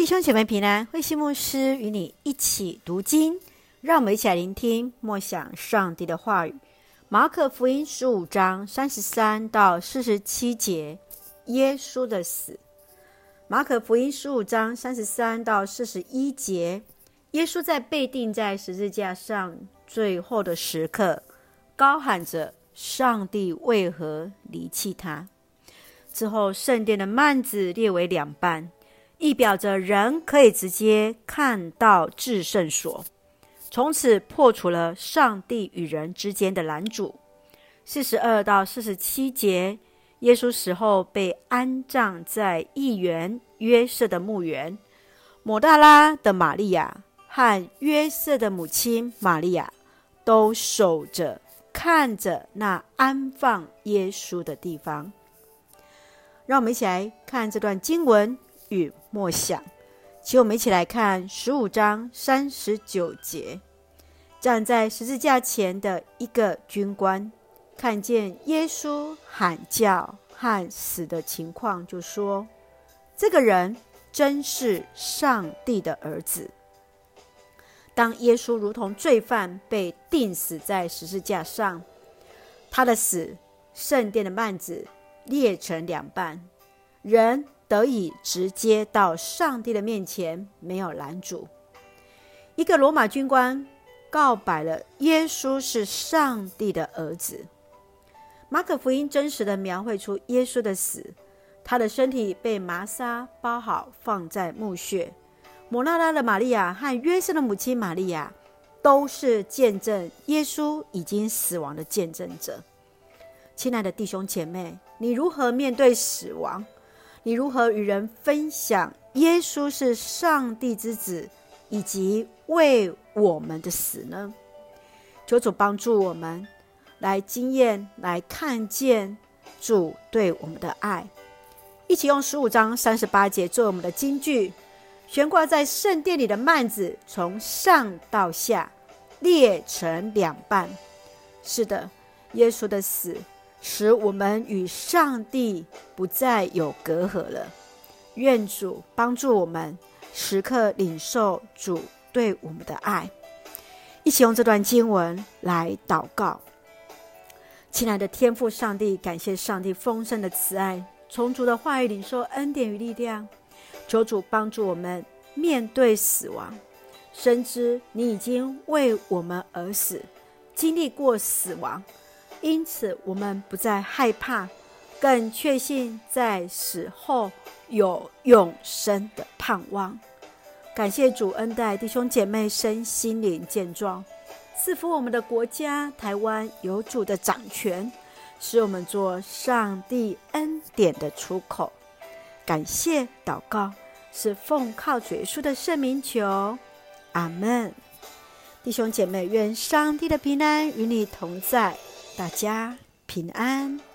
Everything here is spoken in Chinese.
弟兄姐妹平安，慧馨牧师与你一起读经，让我们一起来聆听默想上帝的话语。马可福音十五章三十三到四十七节，耶稣的死。马可福音十五章三十三到四十一节，耶稣在被钉在十字架上最后的时刻，高喊着：“上帝为何离弃他？”之后，圣殿的幔子裂为两半。意表着人可以直接看到至圣所，从此破除了上帝与人之间的拦阻。四十二到四十七节，耶稣死后被安葬在议员约瑟的墓园，抹大拉的玛利亚和约瑟的母亲玛利亚都守着看着那安放耶稣的地方。让我们一起来看这段经文。与默想，请我们一起来看十五章三十九节。站在十字架前的一个军官，看见耶稣喊叫和死的情况，就说：“这个人真是上帝的儿子。”当耶稣如同罪犯被钉死在十字架上，他的死，圣殿的幔子裂成两半，人。得以直接到上帝的面前，没有拦阻。一个罗马军官告白了耶稣是上帝的儿子。马可福音真实的描绘出耶稣的死，他的身体被麻纱包好，放在墓穴。抹大拉的玛利亚和约瑟的母亲玛利亚都是见证耶稣已经死亡的见证者。亲爱的弟兄姐妹，你如何面对死亡？你如何与人分享耶稣是上帝之子，以及为我们的死呢？求主帮助我们来经验、来看见主对我们的爱。一起用十五章三十八节做我们的金句：悬挂在圣殿里的幔子从上到下裂成两半。是的，耶稣的死。使我们与上帝不再有隔阂了。愿主帮助我们时刻领受主对我们的爱。一起用这段经文来祷告。亲爱的天父上帝，感谢上帝丰盛的慈爱，从主的话语领受恩典与力量。求主帮助我们面对死亡，深知你已经为我们而死，经历过死亡。因此，我们不再害怕，更确信在死后有永生的盼望。感谢主恩待弟兄姐妹身心灵健壮，赐福我们的国家台湾有主的掌权，使我们做上帝恩典的出口。感谢祷告，是奉靠主耶稣的圣名求，阿门。弟兄姐妹，愿上帝的平安与你同在。大家平安。